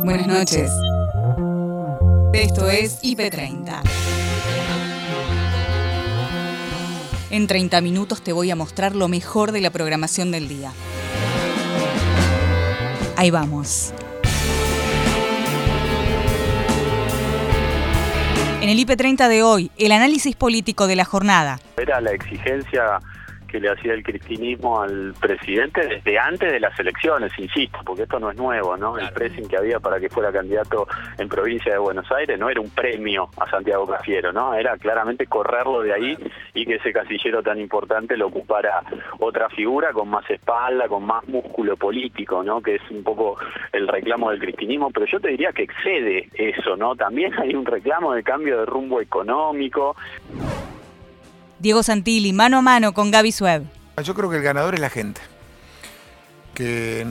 Buenas noches. Esto es IP30. En 30 minutos te voy a mostrar lo mejor de la programación del día. Ahí vamos. En el IP30 de hoy, el análisis político de la jornada. Era la exigencia que le hacía el cristinismo al presidente desde antes de las elecciones, insisto, porque esto no es nuevo, ¿no? El pressing que había para que fuera candidato en provincia de Buenos Aires no era un premio a Santiago Cafiero, ¿no? Era claramente correrlo de ahí y que ese casillero tan importante lo ocupara otra figura con más espalda, con más músculo político, ¿no? Que es un poco el reclamo del cristinismo, pero yo te diría que excede eso, ¿no? También hay un reclamo de cambio de rumbo económico. Diego Santilli, mano a mano con Gaby Sueb. Yo creo que el ganador es la gente, que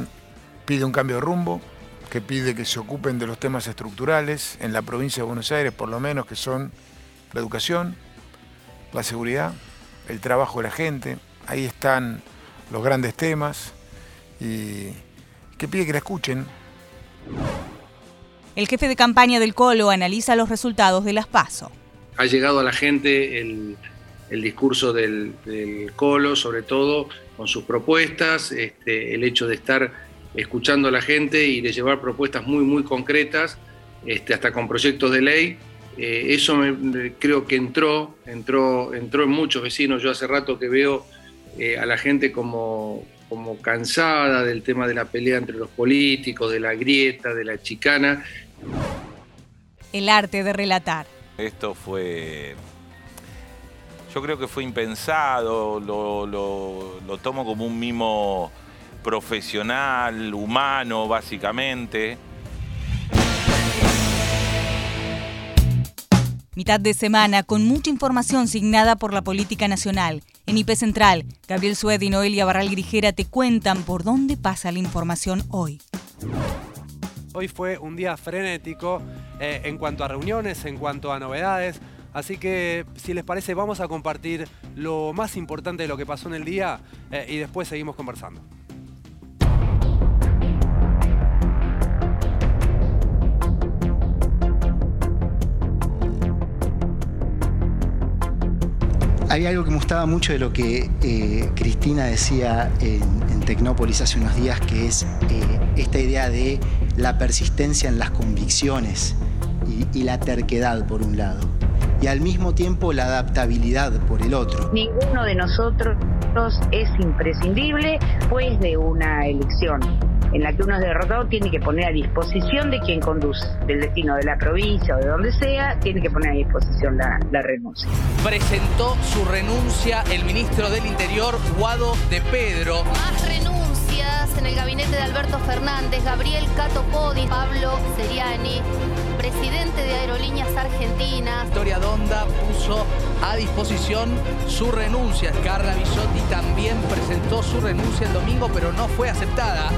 pide un cambio de rumbo, que pide que se ocupen de los temas estructurales en la provincia de Buenos Aires, por lo menos que son la educación, la seguridad, el trabajo de la gente. Ahí están los grandes temas y que pide que la escuchen. El jefe de campaña del Colo analiza los resultados de las PASO. Ha llegado a la gente el el discurso del, Colo, sobre todo con sus propuestas, este, el hecho de estar escuchando a la gente y de llevar propuestas muy, muy concretas, este, hasta con proyectos de ley. Eh, eso creo que entró, entró, entró en muchos vecinos. Yo hace rato que veo eh, a la gente como, como cansada del tema de la pelea entre los políticos, de la grieta, de la chicana. El arte de relatar. Esto fue yo creo que fue impensado, lo, tomo como un mimo profesional, humano, básicamente. Mitad de semana con mucha información signada por la política nacional. En IP Central, Gabriel Sued y Noelia Barral Grijera te cuentan por dónde pasa la información hoy. Hoy fue un día frenético eh, en cuanto a reuniones, en cuanto a novedades. Así que, si les parece, vamos a compartir lo más importante de lo que pasó en el día eh, y después seguimos conversando. Hay algo que me gustaba mucho de lo que eh, Cristina decía en, Tecnópolis hace unos días, que es eh, esta idea de la persistencia en las convicciones y la terquedad, por un lado y al mismo tiempo la adaptabilidad por el otro. Ninguno de nosotros es imprescindible pues de una elección en la que uno es derrotado tiene que poner a disposición de quien conduce, del destino de la provincia o de donde sea, tiene que poner a disposición la, la renuncia. Presentó su renuncia el ministro del Interior, Guado de Pedro. Más renuncias en el gabinete de Alberto Fernández, Gabriel Cato Podi, Pablo Seriani presidente de Aerolíneas Argentinas. Victoria Donda puso a disposición su renuncia. Carla Bisotti también presentó su renuncia el domingo, pero no fue aceptada.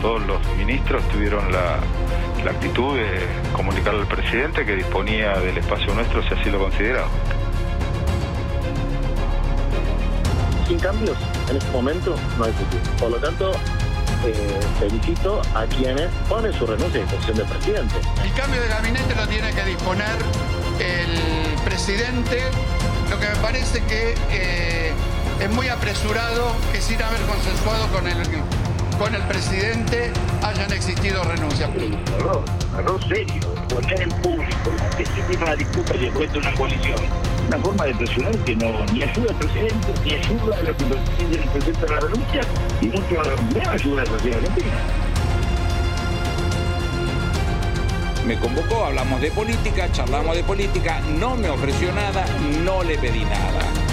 Todos los ministros tuvieron la, actitud de comunicar al presidente que disponía del espacio nuestro si así lo consideraba. Sin cambios, en este momento no hay futuro. Por lo tanto, eh, felicito a quienes ponen su renuncia a disposición del presidente. El cambio de gabinete lo tiene que disponer el presidente. Lo que me parece que eh, es muy apresurado que sin haber consensuado con el, con el presidente hayan existido renuncias. Error, error serio. Poner en público que se tiene una disputa y después de una coalición una forma de presionar que no ni ayuda al presidente, ni ayuda a lo que el presidente de la renuncia, y mucho menos ayuda al presidente argentino. Me convocó, hablamos de política, charlamos de política, no me ofreció nada, no le pedí nada.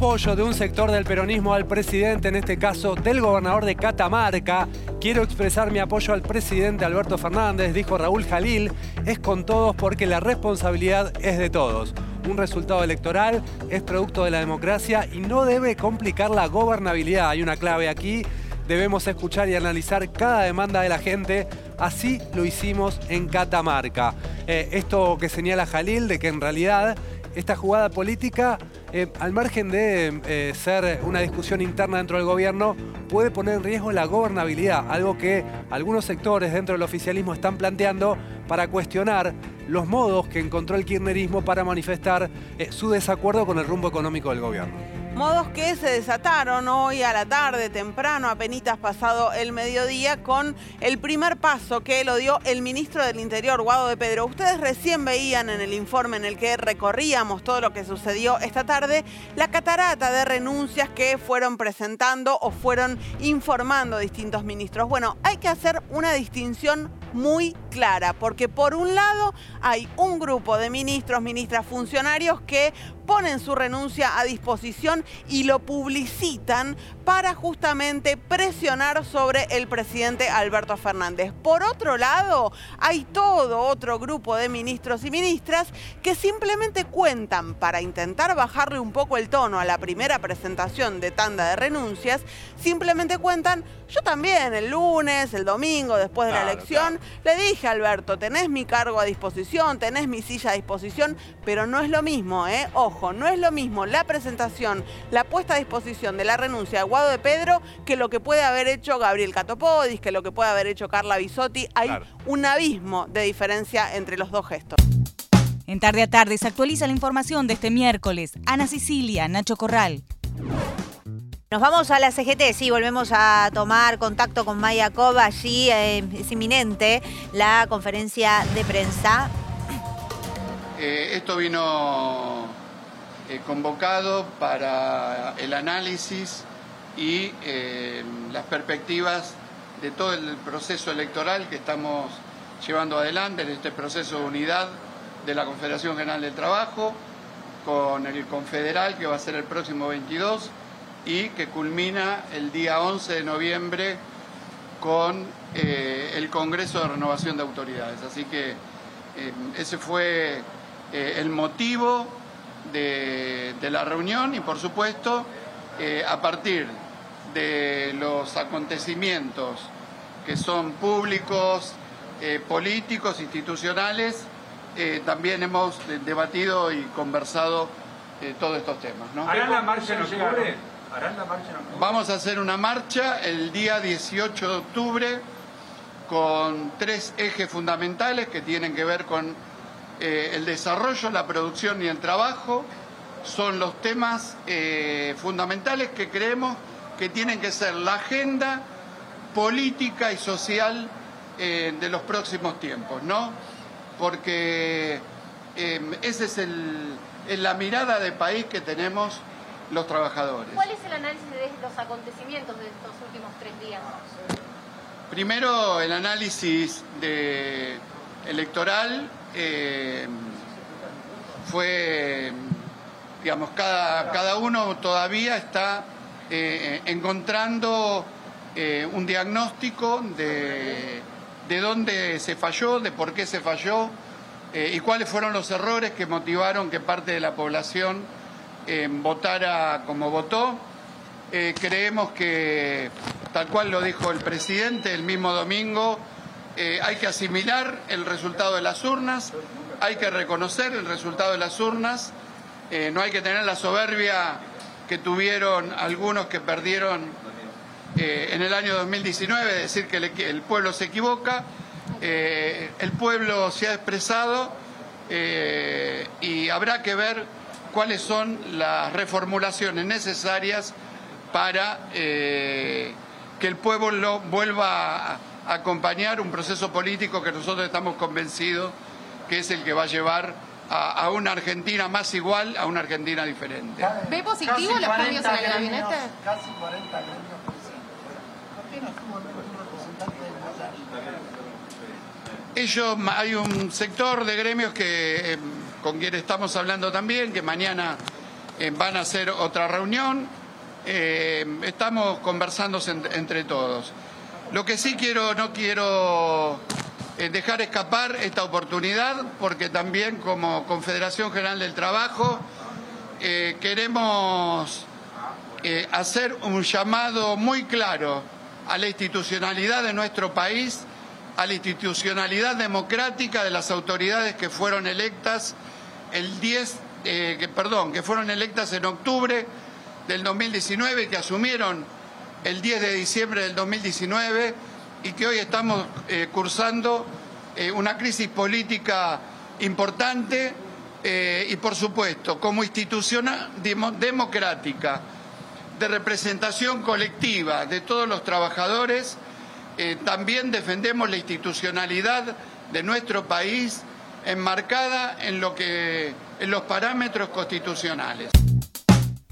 Apoyo de un sector del peronismo al presidente, en este caso del gobernador de Catamarca. Quiero expresar mi apoyo al presidente Alberto Fernández, dijo Raúl Jalil. Es con todos porque la responsabilidad es de todos. Un resultado electoral es producto de la democracia y no debe complicar la gobernabilidad. Hay una clave aquí debemos escuchar y analizar cada demanda de la gente. Así lo hicimos en Catamarca. Eh, esto que señala Jalil de que en realidad esta jugada política, eh, al margen de eh, ser una discusión interna dentro del gobierno, puede poner en riesgo la gobernabilidad, algo que algunos sectores dentro del oficialismo están planteando para cuestionar los modos que encontró el kirchnerismo para manifestar su desacuerdo con el rumbo económico del gobierno. Modos que se desataron hoy a la tarde, temprano, apenas pasado el mediodía, con el primer paso que lo dio el ministro del Interior, Guado de Pedro. Ustedes recién veían en el informe en el que recorríamos todo lo que sucedió esta tarde, la catarata de renuncias que fueron presentando o fueron informando distintos ministros. Bueno, hay que hacer una distinción muy clara, porque por un lado hay un grupo de ministros, ministras, funcionarios que ponen su renuncia a disposición y lo publicitan para justamente presionar sobre el presidente Alberto Fernández. Por otro lado, hay todo otro grupo de ministros y ministras que simplemente cuentan para intentar bajarle un poco el tono a la primera presentación de tanda de renuncias, simplemente cuentan, yo también el lunes, el domingo, después de la elección, le dije a Alberto, tenés mi cargo a disposición, tenés mi silla a disposición, pero no es lo mismo, ¿eh? Ojo, no es lo mismo la presentación, la puesta a disposición de la renuncia de de Pedro que lo que puede haber hecho Gabriel Catopodis, que lo que puede haber hecho Carla Bisotti. Hay un abismo de diferencia entre los dos gestos. En tarde a tarde se actualiza la información de este miércoles. Ana Sicilia, Nacho Corral. Nos vamos a la CGT, sí, volvemos a tomar contacto con Maya Cova. Allí eh, es inminente la conferencia de prensa. Eh, esto vino eh, convocado para el análisis y eh, las perspectivas de todo el proceso electoral que estamos llevando adelante en este proceso de unidad de la Confederación General del Trabajo, con el confederal que va a ser el próximo 22 y que culmina el día 11 de noviembre con eh, el Congreso de Renovación de Autoridades. Así que ese fue el motivo de, de, la reunión y por supuesto a partir de los acontecimientos que son públicos, eh, políticos, institucionales, eh, también hemos debatido y conversado eh, todos estos temas. ¿Harán la marcha en octubre? Vamos a hacer una marcha el día 18 de octubre con tres ejes fundamentales que tienen que ver con el desarrollo, la producción y el trabajo. Son los temas fundamentales que creemos que tienen que ser la agenda política y social eh, de los próximos tiempos, ¿no? Porque eh, esa es el, la mirada de país que tenemos los trabajadores. ¿Cuál es el análisis de los acontecimientos de estos últimos tres días? Primero, el análisis de, electoral eh, fue, digamos, cada, cada uno todavía está eh, encontrando eh, un diagnóstico de, de, dónde se falló, de por qué se falló y cuáles fueron los errores que motivaron que parte de la población votara como votó. creemos que, tal cual lo dijo el presidente el mismo domingo, hay que asimilar el resultado de las urnas, hay que reconocer el resultado de las urnas, no hay que tener la soberbia que tuvieron algunos que perdieron eh, en el año 2019, decir que el, pueblo se equivoca, eh, el pueblo se ha expresado eh, y habrá que ver cuáles son las reformulaciones necesarias para que el pueblo vuelva a acompañar un proceso político que nosotros estamos convencidos que es el que va a llevar a, una Argentina más igual, a una Argentina diferente. ¿Ve positivo los cambios en el gabinete? Casi 40 Ellos, hay un sector de gremios que, em, con quien estamos hablando también, que mañana em, van a hacer otra reunión. Em, estamos conversando entre todos. Lo que sí quiero, no quiero eh, dejar escapar esta oportunidad porque también como Confederación General del Trabajo eh, queremos eh, hacer un llamado muy claro a la institucionalidad de nuestro país, a la institucionalidad democrática de las autoridades que fueron electas el 10, eh, que, perdón, que fueron electas en octubre del 2019, que asumieron el 10 de diciembre del 2019 y que hoy estamos eh, cursando eh, una crisis política importante y, por supuesto, como institución democrática de representación colectiva de todos los trabajadores, también defendemos la institucionalidad de nuestro país enmarcada en, lo que, en los parámetros constitucionales.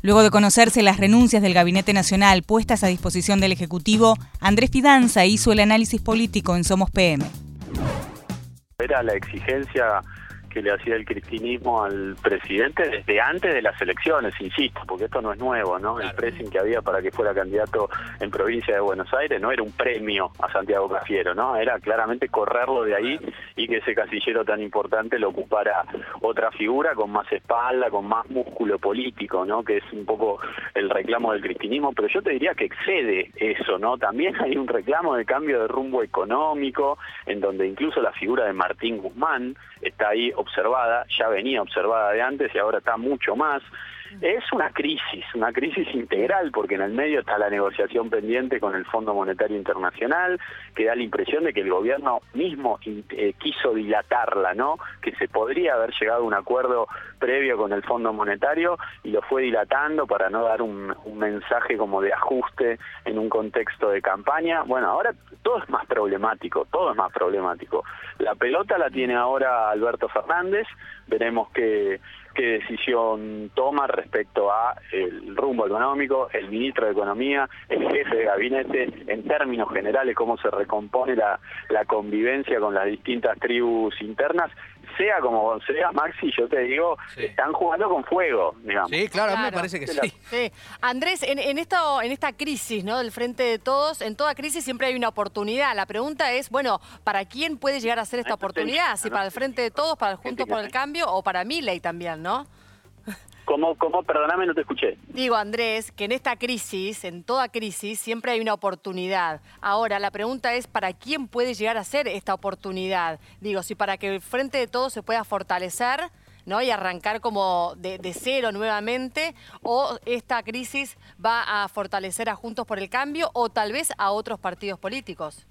Luego de conocerse las renuncias del Gabinete Nacional puestas a disposición del Ejecutivo, Andrés Fidanza hizo el análisis político en Somos PM. Era la exigencia que le hacía el cristinismo al presidente desde antes de las elecciones, insisto, porque esto no es nuevo, ¿no? El pressing que había para que fuera candidato en provincia de Buenos Aires no era un premio a Santiago Cafiero, ¿no? Era claramente correrlo de ahí y que ese casillero tan importante lo ocupara otra figura con más espalda, con más músculo político, ¿no? Que es un poco el reclamo del cristinismo, pero yo te diría que excede eso, ¿no? También hay un reclamo de cambio de rumbo económico, en donde incluso la figura de Martín Guzmán está ahí observada, ya venía observada de antes y ahora está mucho más. Es una crisis, una crisis integral, porque en el medio está la negociación pendiente con el Fondo Monetario Internacional, que da la impresión de que el gobierno mismo eh, quiso dilatarla, ¿no? Que se podría haber llegado a un acuerdo previo con el Fondo Monetario y lo fue dilatando para no dar un, un mensaje como de ajuste en un contexto de campaña. Bueno, ahora todo es más problemático, todo es más problemático. La pelota la tiene ahora Alberto Fernández, veremos qué, qué decisión toma respecto a el rumbo económico, el ministro de Economía, el jefe de gabinete, en términos generales cómo se recompone la, la convivencia con las distintas tribus internas sea como sea, Maxi, yo te digo, están jugando con fuego, digamos. Sí, claro, a mí me parece que sí. sí. Andrés, en, en, esto, en esta crisis ¿no? del frente de todos, en toda crisis siempre hay una oportunidad. La pregunta es, bueno, ¿para quién puede llegar a ser esta oportunidad? ¿Si para el frente de todos, para el Juntos por el Cambio o para Milei también, no? ¿Cómo, cómo? Perdóname, no te escuché. Digo, Andrés, que en esta crisis, en toda crisis, siempre hay una oportunidad. Ahora, la pregunta es, ¿para quién puede llegar a ser esta oportunidad? Digo, si para que el frente de todos se pueda fortalecer, ¿no? y arrancar como de, de, cero nuevamente, o esta crisis va a fortalecer a Juntos por el Cambio o tal vez a otros partidos políticos.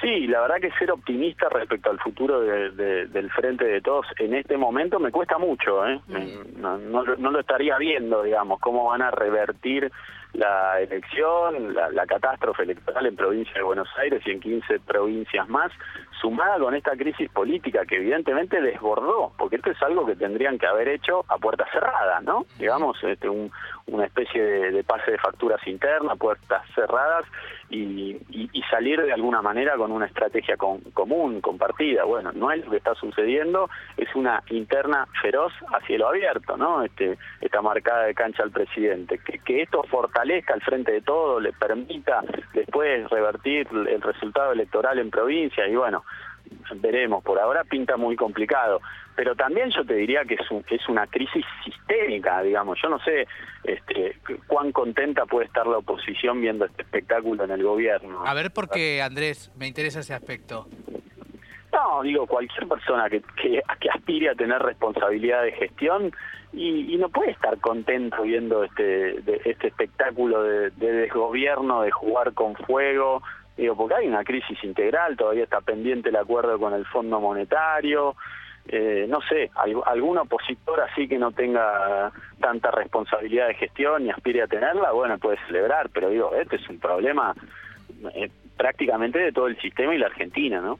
Sí, la verdad que ser optimista respecto al futuro del frente de todos en este momento me cuesta mucho, ¿eh? Mm. No, no, lo estaría viendo, digamos, cómo van a revertir la elección, la, catástrofe electoral en provincia de Buenos Aires y en 15 provincias más, sumada con esta crisis política que evidentemente desbordó, porque esto es algo que tendrían que haber hecho a puertas cerradas, ¿no? Digamos, este, una especie de, pase de facturas internas, puertas cerradas, y, salir de alguna manera con una estrategia común, compartida. Bueno, no es lo que está sucediendo, es una interna feroz a cielo abierto, ¿no? Este, esta marcada de cancha al presidente. Que, que esto fortalezca al frente de todo, le permita después revertir el resultado electoral en provincia y bueno, veremos, por ahora pinta muy complicado, pero también yo te diría que es, un, es una crisis sistémica, digamos, yo no sé este, cuán contenta puede estar la oposición viendo este espectáculo en el gobierno. A ver, por qué, Andrés, me interesa ese aspecto. No, digo, cualquier persona que, que, aspire a tener responsabilidad de gestión y, no puede estar contento viendo este, este espectáculo de, de desgobierno, de jugar con fuego, digo, porque hay una crisis integral, todavía está pendiente el acuerdo con el Fondo Monetario, eh, no sé, algún opositor así que no tenga tanta responsabilidad de gestión y aspire a tenerla, bueno, puede celebrar, pero digo, este es un problema eh, prácticamente de todo el sistema y la Argentina, ¿no?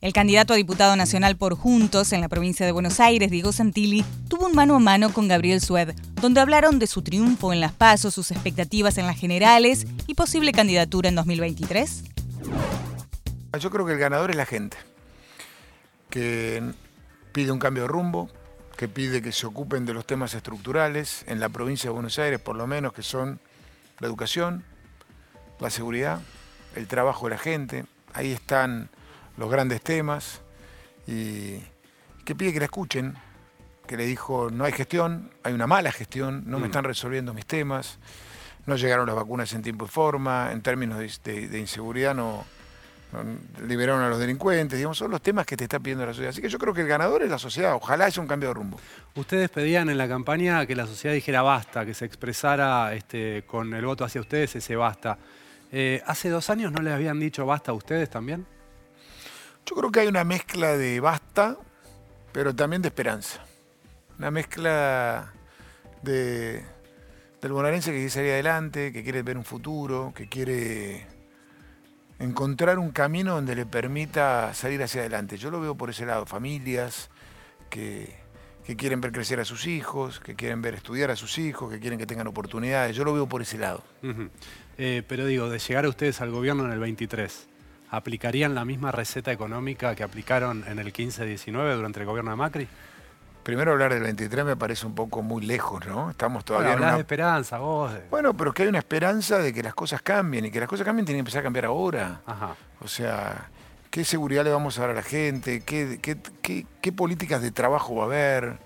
El candidato a diputado nacional por Juntos en la provincia de Buenos Aires, Diego Santilli, tuvo un mano a mano con Gabriel Sued, donde hablaron de su triunfo en las pasos, sus expectativas en las generales y posible candidatura en 2023. Yo creo que el ganador es la gente, que pide un cambio de rumbo, que pide que se ocupen de los temas estructurales en la provincia de Buenos Aires, por lo menos, que son la educación, la seguridad, el trabajo de la gente. Ahí están los grandes temas y que pide que la escuchen, que le dijo, no hay gestión, hay una mala gestión, no me mm. están resolviendo mis temas, no llegaron las vacunas en tiempo y forma, en términos de, de- de inseguridad no, no liberaron a los delincuentes, digamos, son los temas que te está pidiendo la sociedad. Así que yo creo que el ganador es la sociedad, ojalá haya un cambio de rumbo. Ustedes pedían en la campaña que la sociedad dijera basta, que se expresara este, con el voto hacia ustedes ese basta. Eh, ¿Hace dos años no les habían dicho basta a ustedes también? Yo creo que hay una mezcla de basta, pero también de esperanza. Una mezcla de, del bonaerense que quiere salir adelante, que quiere ver un futuro, que quiere encontrar un camino donde le permita salir hacia adelante. Yo lo veo por ese lado, familias que, quieren ver crecer a sus hijos, que quieren ver estudiar a sus hijos, que quieren que tengan oportunidades. Yo lo veo por ese lado. Eh, pero digo, de llegar a ustedes al gobierno en el 23, ¿aplicarían la misma receta económica que aplicaron en el 15-19 durante el gobierno de Macri? Primero hablar del 23 me parece un poco muy lejos, ¿no? Estamos todavía Bueno, en una de esperanza, vos. Bueno, pero que hay una esperanza de que las cosas cambien y que las cosas cambien tienen que empezar a cambiar ahora. Ajá. O sea, ¿qué seguridad le vamos a dar a la gente? ¿Qué, qué, qué- qué políticas de trabajo va a haber?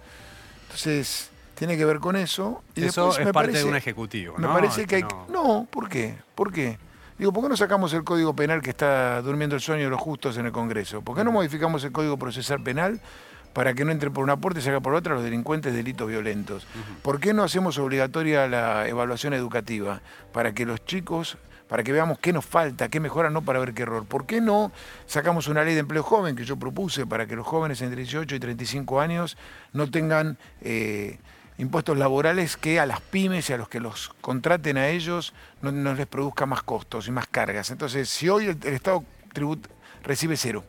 Entonces, tiene que ver con eso. Y Eso después es me parte parece- de un ejecutivo, Me ¿no? parece Es que hay... No. no, ¿por qué? ¿Por qué? Digo, ¿por qué no sacamos el Código Penal que está durmiendo el sueño de los justos en el Congreso? ¿Por qué no modificamos el Código Procesal Penal para que no entre por una puerta y salga por otra los delincuentes de delitos violentos? ¿Por qué no hacemos obligatoria la evaluación educativa para que los chicos, para que veamos qué nos falta, qué mejora, no para ver qué error? ¿Por qué no sacamos una ley de empleo joven que yo propuse para que los jóvenes entre 18 y 35 años no tengan... eh, impuestos laborales que a las pymes y a los que los contraten a ellos no, no les produzca más costos y más cargas. Entonces, si hoy el, el Estado tribut- recibe cero,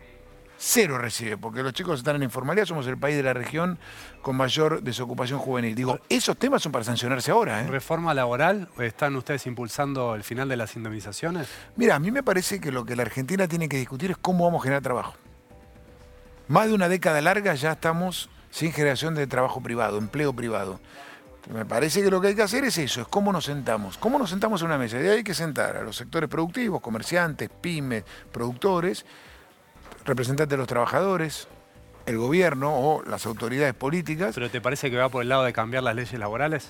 cero recibe, porque los chicos están en la informalidad, somos el país de la región con mayor desocupación juvenil. Digo, esos temas son para sancionarse ahora. ¿eh? ¿Reforma laboral? ¿Están ustedes impulsando el final de las indemnizaciones? Mira, a mí me parece que lo que la Argentina tiene que discutir es cómo vamos a generar trabajo. Más de una década larga ya estamos sin generación de trabajo privado, empleo privado. Me parece que lo que hay que hacer es eso, es cómo nos sentamos. ¿Cómo nos sentamos en una mesa? Y ahí hay que sentar a los sectores productivos, comerciantes, pymes, productores, representantes de los trabajadores, el gobierno o las autoridades políticas. ¿Pero te parece que va por el lado de cambiar las leyes laborales?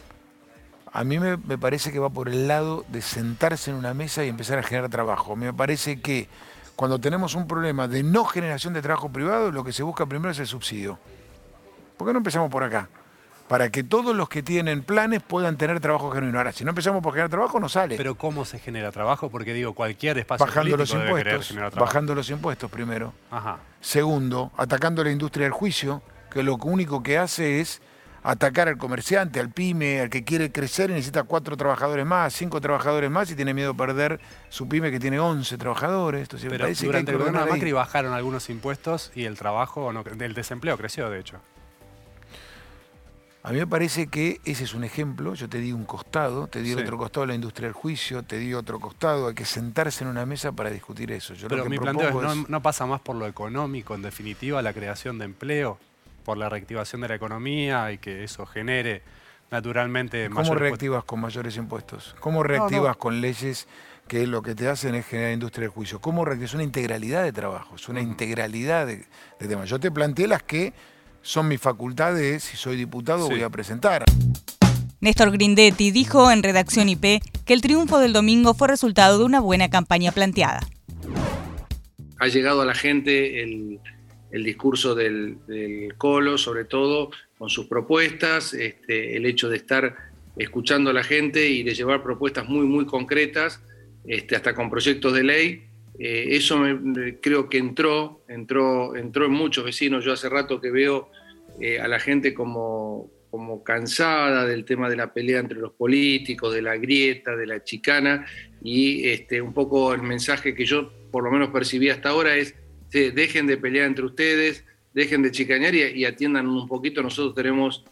A mí me, me parece que va por el lado de sentarse en una mesa y empezar a generar trabajo. Me parece que cuando tenemos un problema de no generación de trabajo privado, lo que se busca primero es el subsidio. ¿Por qué no empezamos por acá? Para que todos los que tienen planes puedan tener trabajo genuino. Ahora, si no empezamos por generar trabajo, no sale. Pero ¿cómo se genera trabajo? Porque digo, cualquier espacio bajando los debe impuestos, bajando los impuestos primero. Ajá. Segundo, atacando la industria del juicio, que lo único que hace es atacar al comerciante, al pyme, al que quiere crecer y necesita cuatro trabajadores más, cinco trabajadores más y tiene miedo de perder su pyme que tiene 11 trabajadores. Entonces, Pero que durante que el gobierno de ahí. Macri bajaron algunos impuestos y el trabajo, no, el desempleo creció, de hecho. A mí me parece que ese es un ejemplo. Yo te di un costado, te di Sí. otro costado la industria del juicio, te di otro costado. Hay que sentarse en una mesa para discutir eso. Yo lo Pero que mi planteo es, ¿no, no pasa más por lo económico, en definitiva, la creación de empleo, por la reactivación de la economía y que eso genere naturalmente ¿Cómo mayor reactivas con mayores impuestos? ¿Cómo reactivas con leyes que lo que te hacen es generar industria del juicio? ¿Cómo reactivas? Es una integralidad de trabajo, es una integralidad de, de temas. Yo te planteé las que son mis facultades, si soy diputado Sí. voy a presentar. Néstor Grindetti dijo en Redacción IP que el triunfo del domingo fue resultado de una buena campaña planteada. ha llegado a la gente el, el discurso del, del Colo, sobre todo con sus propuestas, este, el hecho de estar escuchando a la gente y de llevar propuestas muy, muy concretas, este, hasta con proyectos de ley. Eh, eso me- creo que entró, entró, entró en muchos vecinos. Yo hace rato que veo eh, a la gente como, como cansada del tema de la pelea entre los políticos, de la grieta, de la chicana, y este, un poco el mensaje que yo por lo menos percibí hasta ahora es, "Sí, dejen de pelear entre ustedes, dejen de chicanear y, y atiendan un poquito. Nosotros tenemos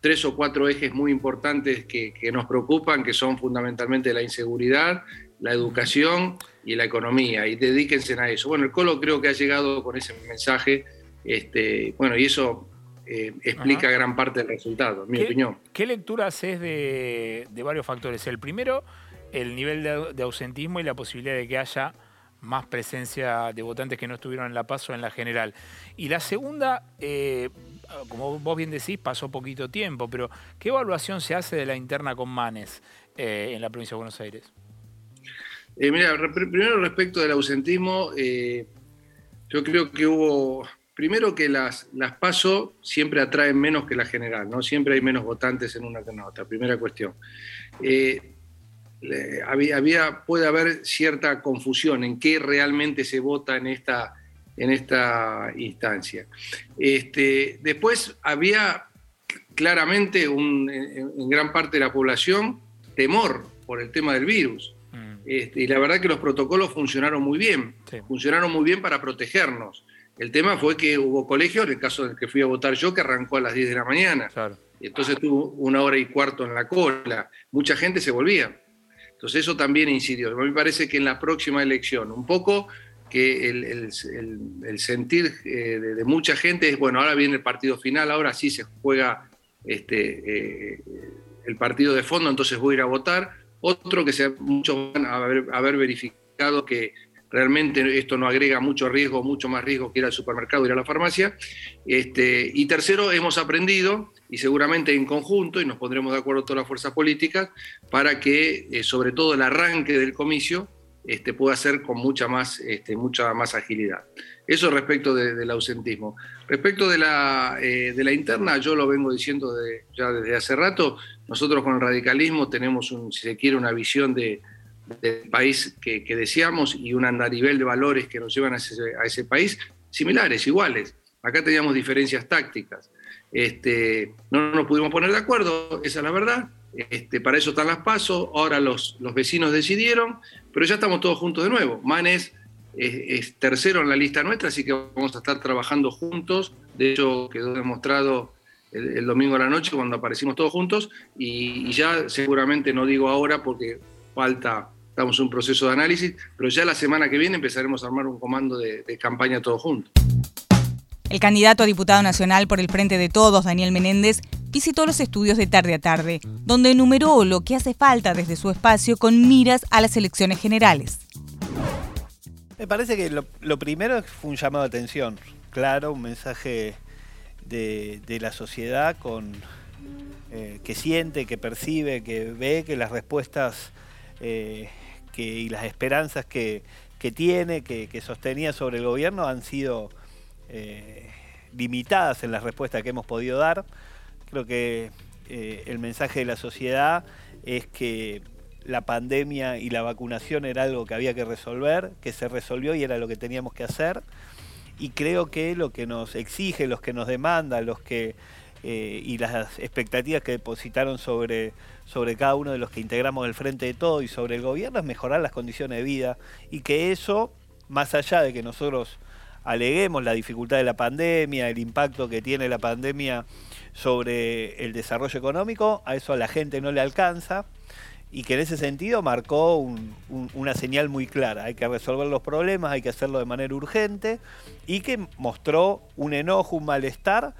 tres o cuatro ejes muy importantes que, que nos preocupan, que son fundamentalmente la inseguridad, la educación y la economía, y dedíquense a eso. Bueno, el Colo creo que ha llegado con ese mensaje, este, bueno, y eso eh, explica gran parte del resultado, en mi ¿Qué- opinión. ¿Qué lectura haces de, de varios factores? El primero, el nivel de, au- de ausentismo y la posibilidad de que haya más presencia de votantes que no estuvieron en la PASO en la general. Y la segunda, eh, como vos bien decís, pasó poquito tiempo, pero ¿qué evaluación se hace de la interna con Manes? eh, en la provincia de Buenos Aires? Eh, mira, primero respecto del ausentismo, eh, yo creo que hubo, primero que las, las PASO siempre atraen menos que la general, ¿no? Siempre hay menos votantes en una que en otra, primera cuestión. había, había, puede haber cierta confusión en qué realmente se vota en esta, en esta instancia. Este, después había claramente en gran parte de la población temor por el tema del virus. Este, y la verdad que los protocolos funcionaron muy bien, funcionaron muy bien para protegernos. El tema fue que hubo colegios, en el caso del que fui a votar yo, que arrancó a las 10 de la mañana. Entonces tuvo una hora y cuarto en la cola. Mucha gente se volvía. Entonces eso también incidió. A mí me parece que en la próxima elección, un poco que el, sentir eh, de, mucha gente es, bueno, ahora viene el partido final, ahora sí se juega este, eh, el partido de fondo, entonces voy a ir a votar. Otro que se, muchos van a haber, verificado que realmente esto no agrega mucho riesgo, mucho más riesgo que ir al supermercado, ir a la farmacia. Este, y tercero, hemos aprendido, y seguramente en conjunto, y nos pondremos de acuerdo todas las fuerzas políticas, para que eh, sobre todo el arranque del comicio este, pueda ser con mucha más, este, mucha más agilidad. Eso respecto del ausentismo. Respecto de la, eh, de la interna, yo lo vengo diciendo ya desde hace rato, nosotros con el radicalismo tenemos, si se quiere, una visión de, del país que, deseamos y un andarivel de valores que nos llevan a ese, país similares, iguales. Acá teníamos diferencias tácticas. Este, no nos pudimos poner de acuerdo, esa es la verdad. Este, para eso están las pasos, ahora los, los vecinos decidieron, pero ya estamos todos juntos de nuevo. Manes es, tercero en la lista nuestra, así que vamos a estar trabajando juntos. De hecho, quedó demostrado el, domingo a la noche cuando aparecimos todos juntos y, ya seguramente no digo ahora porque falta, estamos en un proceso de análisis, pero ya la semana que viene empezaremos a armar un comando de, de campaña todos juntos. El candidato a diputado nacional por el Frente de Todos, Daniel Menéndez, visitó los estudios de tarde a tarde, donde enumeró lo que hace falta desde su espacio con miras a las elecciones generales. Me parece que lo, primero fue un llamado de atención, claro, un mensaje de, la sociedad con, eh, que siente, que percibe, que ve que las respuestas eh, y las esperanzas que, tiene, que, sostenía sobre el gobierno han sido eh, limitadas en las respuestas que hemos podido dar. Creo que el mensaje de la sociedad es que la pandemia y la vacunación era algo que había que resolver, que se resolvió y era lo que teníamos que hacer. Y creo que lo que nos exige, los que nos demanda, los que eh, y las expectativas que depositaron sobre, sobre cada uno de los que integramos el Frente de Todo y sobre el gobierno es mejorar las condiciones de vida y que eso, más allá de que nosotros aleguemos la dificultad de la pandemia, el impacto que tiene la pandemia sobre el desarrollo económico, a eso a la gente no le alcanza y que en ese sentido marcó una señal muy clara. Hay que resolver los problemas, hay que hacerlo de manera urgente y que mostró un enojo, un malestar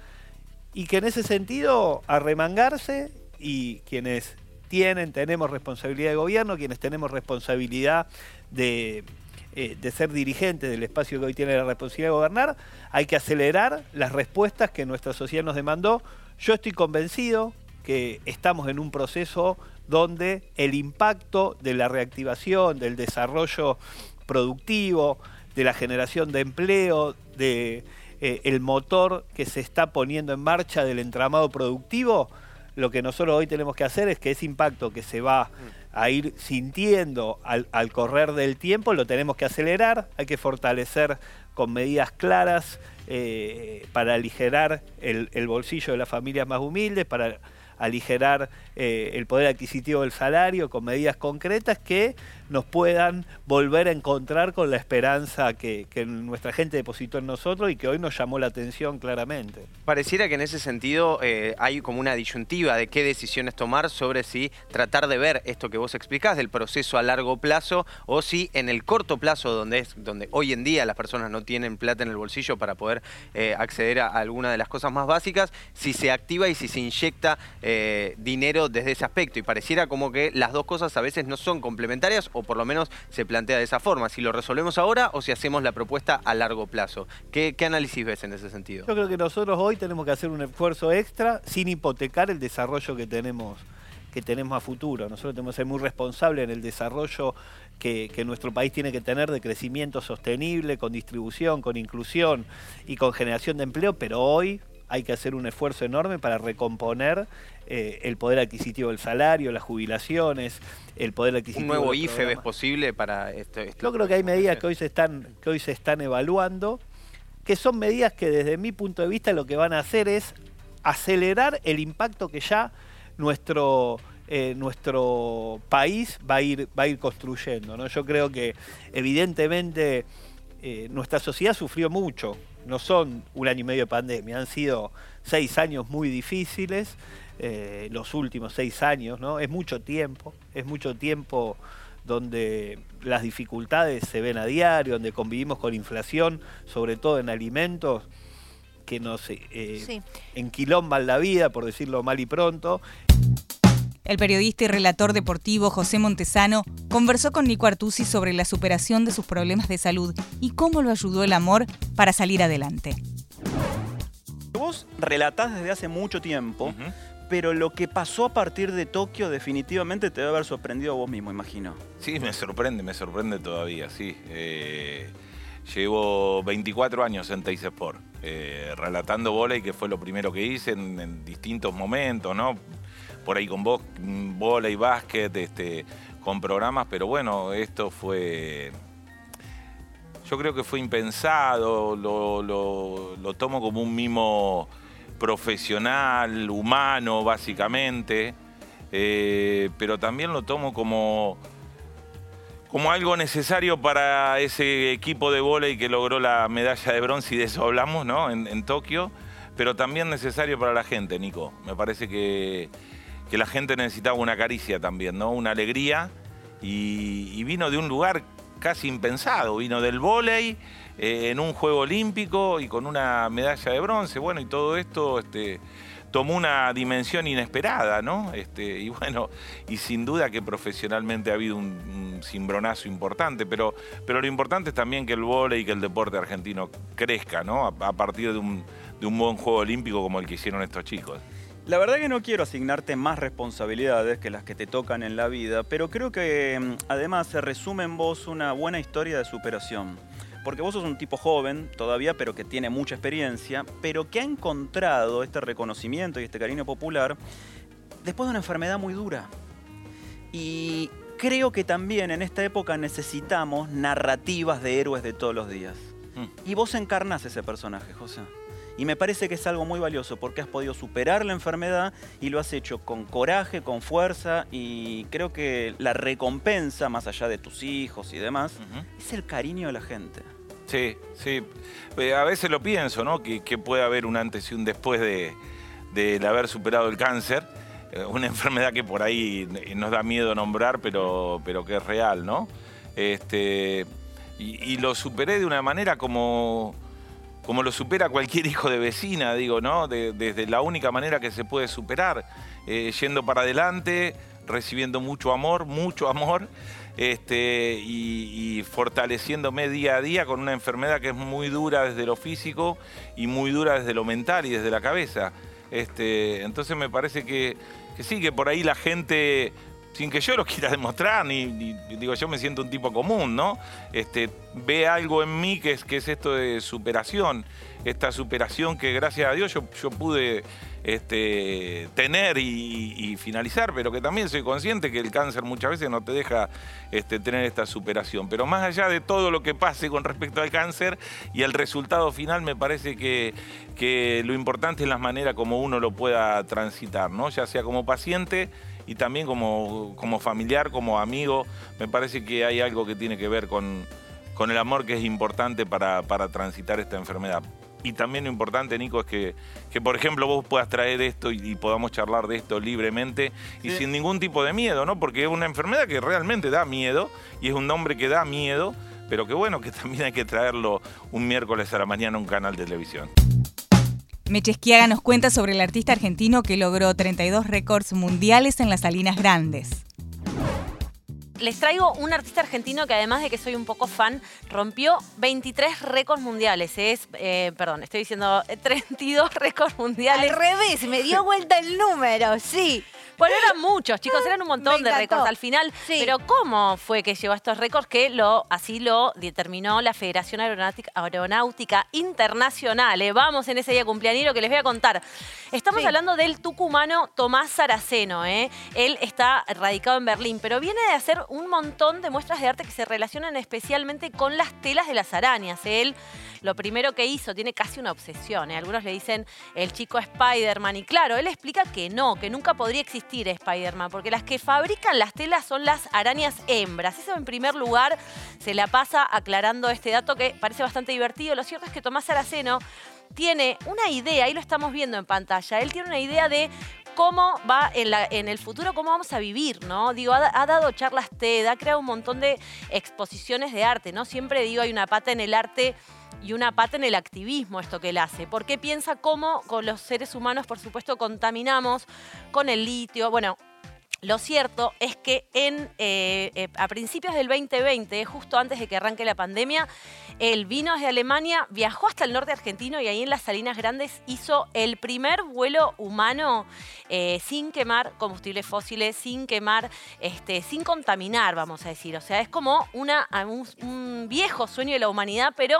y que en ese sentido arremangarse y quienes tienen, tenemos responsabilidad de gobierno, quienes tenemos responsabilidad de, eh, de ser dirigentes del espacio que hoy tiene la responsabilidad de gobernar, hay que acelerar las respuestas que nuestra sociedad nos demandó. Yo estoy convencido que estamos en un proceso donde el impacto de la reactivación, del desarrollo productivo, de la generación de empleo, de eh, el motor que se está poniendo en marcha del entramado productivo, lo que nosotros hoy tenemos que hacer es que ese impacto que se va a ir sintiendo al, correr del tiempo, lo tenemos que acelerar, hay que fortalecer con medidas claras eh, para aligerar el, bolsillo de las familias más humildes, para aligerar eh, el poder adquisitivo del salario con medidas concretas que nos puedan volver a encontrar con la esperanza que, nuestra gente depositó en nosotros y que hoy nos llamó la atención claramente. Pareciera que en ese sentido eh, hay como una disyuntiva de qué decisiones tomar sobre si tratar de ver esto que vos explicás del proceso a largo plazo o si en el corto plazo, donde, es, donde hoy en día las personas no tienen plata en el bolsillo para poder eh, acceder a alguna de las cosas más básicas, si se activa y si se inyecta eh, dinero desde ese aspecto. Y pareciera como que las dos cosas a veces no son complementarias por lo menos se plantea de esa forma. Si lo resolvemos ahora o si hacemos la propuesta a largo plazo. ¿Qué, análisis ves en ese sentido? Yo creo que nosotros hoy tenemos que hacer un esfuerzo extra sin hipotecar el desarrollo que tenemos que tenemos a futuro. Nosotros tenemos que ser muy responsables en el desarrollo que, nuestro país tiene que tener de crecimiento sostenible, con distribución, con inclusión y con generación de empleo, pero hoy hay que hacer un esfuerzo enorme para recomponer eh, el poder adquisitivo del salario, las jubilaciones, el poder adquisitivo. ¿Un nuevo IFE es programa. posible para esto? esto? Yo creo que hay medidas que hoy se están, que hoy se están evaluando, que son medidas que desde mi punto de vista lo que van a hacer es acelerar el impacto que ya nuestro, eh, nuestro país va a ir, va a ir construyendo. ¿no? Yo creo que evidentemente eh, nuestra sociedad sufrió mucho. No son un año y medio de pandemia, han sido seis años muy difíciles, eh, los últimos seis años, ¿no? Es mucho tiempo, es mucho tiempo donde las dificultades se ven a diario, donde convivimos con inflación, sobre todo en alimentos, que nos eh, Sí. enquilomban la vida, por decirlo mal y pronto. El periodista y relator deportivo José Montesano conversó con Nico Artusi sobre la superación de sus problemas de salud y cómo lo ayudó el amor para salir adelante. Vos relatás desde hace mucho tiempo, pero lo que pasó a partir de Tokio definitivamente te debe haber sorprendido a vos mismo, imagino. Sí, me sorprende, me sorprende todavía, sí. Eh, llevo 24 años en Teis Sport, eh, relatando volei, que fue lo primero que hice en, en distintos momentos, ¿no? Por ahí con vos, mm, volei, básquet, este, con programas, pero bueno, esto fue... Yo creo que fue impensado, lo, lo- tomo como un mimo profesional, humano, básicamente, eh, pero también lo tomo como como algo necesario para ese equipo de vóley que logró la medalla de bronce y de eso hablamos, ¿no? En Tokio, pero también necesario para la gente, Nico. Me parece que, que la gente necesitaba una caricia también, ¿no? Una alegría y, vino de un lugar casi impensado, vino del vóley eh, en un juego olímpico y con una medalla de bronce, bueno, y todo esto este, tomó una dimensión inesperada, ¿no? Este, y bueno, y sin duda que profesionalmente ha habido un, un cimbronazo importante, pero, pero lo importante es también que el vóley y que el deporte argentino crezca, ¿no? A, a partir de un, de un buen juego olímpico como el que hicieron estos chicos. La verdad que no quiero asignarte más responsabilidades que las que te tocan en la vida, pero creo que mm, además se resume en vos una buena historia de superación. Porque vos sos un tipo joven todavía, pero que tiene mucha experiencia, pero que ha encontrado este reconocimiento y este cariño popular después de una enfermedad muy dura. Y creo que también en esta época necesitamos narrativas de héroes de todos los días. Y vos encarnás ese personaje, José. Y me parece que es algo muy valioso porque has podido superar la enfermedad y lo has hecho con coraje, con fuerza y creo que la recompensa, más allá de tus hijos y demás, es el cariño de la gente. Sí, sí. Eh, A veces lo pienso, ¿no? Que, que puede haber un antes y un después de, del haber superado el cáncer. Eh, Una enfermedad que por ahí nos da miedo nombrar, pero, pero que es real, ¿no? Este, y, y lo superé de una manera como, como lo supera cualquier hijo de vecina, digo, ¿no? De- desde la única manera que se puede superar, eh, yendo para adelante, recibiendo mucho amor, mucho amor, este, y, y fortaleciéndome día a día con una enfermedad que es muy dura desde lo físico y muy dura desde lo mental y desde la cabeza. Este, entonces me parece que, que sí, que por ahí la gente sin que yo lo quiera demostrar, ni, digo, yo me siento un tipo común, ¿no? Este, ve algo en mí que es, que es esto de superación, esta superación que gracias a Dios yo, yo pude este, tener y, finalizar, pero que también soy consciente que el cáncer muchas veces no te deja este, tener esta superación. Pero más allá de todo lo que pase con respecto al cáncer y el resultado final, me parece que, lo importante es la manera como uno lo pueda transitar, ¿no? Ya sea como paciente y también como, familiar, como amigo, me parece que hay algo que tiene que ver con, el amor que es importante para transitar esta enfermedad. Y también lo importante, Nico, es que, que, por ejemplo, vos puedas traer esto y, y podamos charlar de esto libremente y sin ningún tipo de miedo, ¿no? Porque es una enfermedad que realmente da miedo y es un nombre que da miedo, pero que bueno, que también hay que traerlo un miércoles a la mañana a un canal de televisión. Meche Esquiaga nos cuenta sobre el artista argentino que logró 32 récords mundiales en las Salinas Grandes. Les traigo un artista argentino que además de que soy un poco fan, rompió 23 récords mundiales. Es, eh, perdón, estoy diciendo eh, 32 récords mundiales. Al revés, me dio vuelta el número, sí. Bueno, eran muchos, chicos, eran un montón de récords al final. Pero ¿cómo fue que llegó a estos récords? Que lo, así lo determinó la Federación Aeronáutica, Aeronáutica Internacional. eh. Vamos en ese día cumpleañero que les voy a contar. Estamos Sí. hablando del tucumano Tomás Saraceno. eh. Él está radicado en Berlín, pero viene de hacer un montón de muestras de arte que se relacionan especialmente con las telas de las arañas. Él lo primero que hizo, tiene casi una obsesión. ¿eh? Algunos le dicen el chico Spider-Man. Y claro, él explica que no, que nunca podría existir Spider-Man, porque las que fabrican las telas son las arañas hembras. Eso en primer lugar se la pasa aclarando este dato que parece bastante divertido. Lo cierto es que Tomás Araceno tiene una idea, ahí lo estamos viendo en pantalla, él tiene una idea de cómo va en, la- en el futuro, cómo vamos a vivir, ¿no? Digo, ha, dado charlas TED, ha creado un montón de exposiciones de arte, ¿no? Siempre digo, hay una pata en el arte y una pata en el activismo esto que él hace, porque piensa cómo con los seres humanos, por supuesto, contaminamos con el litio, bueno, lo cierto es que en, eh, eh, a principios del 2020, justo antes de que arranque la pandemia, él vino desde Alemania, viajó hasta el norte argentino y ahí en las Salinas Grandes hizo el primer vuelo humano eh, sin quemar combustibles fósiles, sin quemar, este, sin contaminar, vamos a decir. O sea, es como un viejo sueño de la humanidad, pero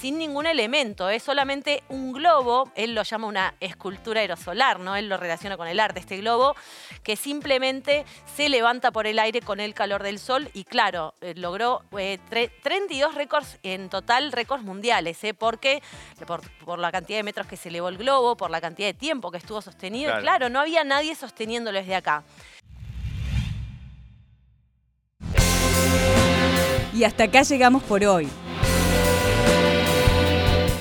sin ningún elemento. Es solamente un globo, él lo llama una escultura aerosolar, ¿no? Él lo relaciona con el arte, este globo, que simplemente se levanta por el aire con el calor del sol y claro, eh, logró eh, tre- 32 récords en total, récords mundiales, ¿eh? Porque por, por la cantidad de metros que se elevó el globo, por la cantidad de tiempo que estuvo sostenido, y Claro. claro, no había nadie sosteniéndolo desde acá. Y hasta acá llegamos por hoy.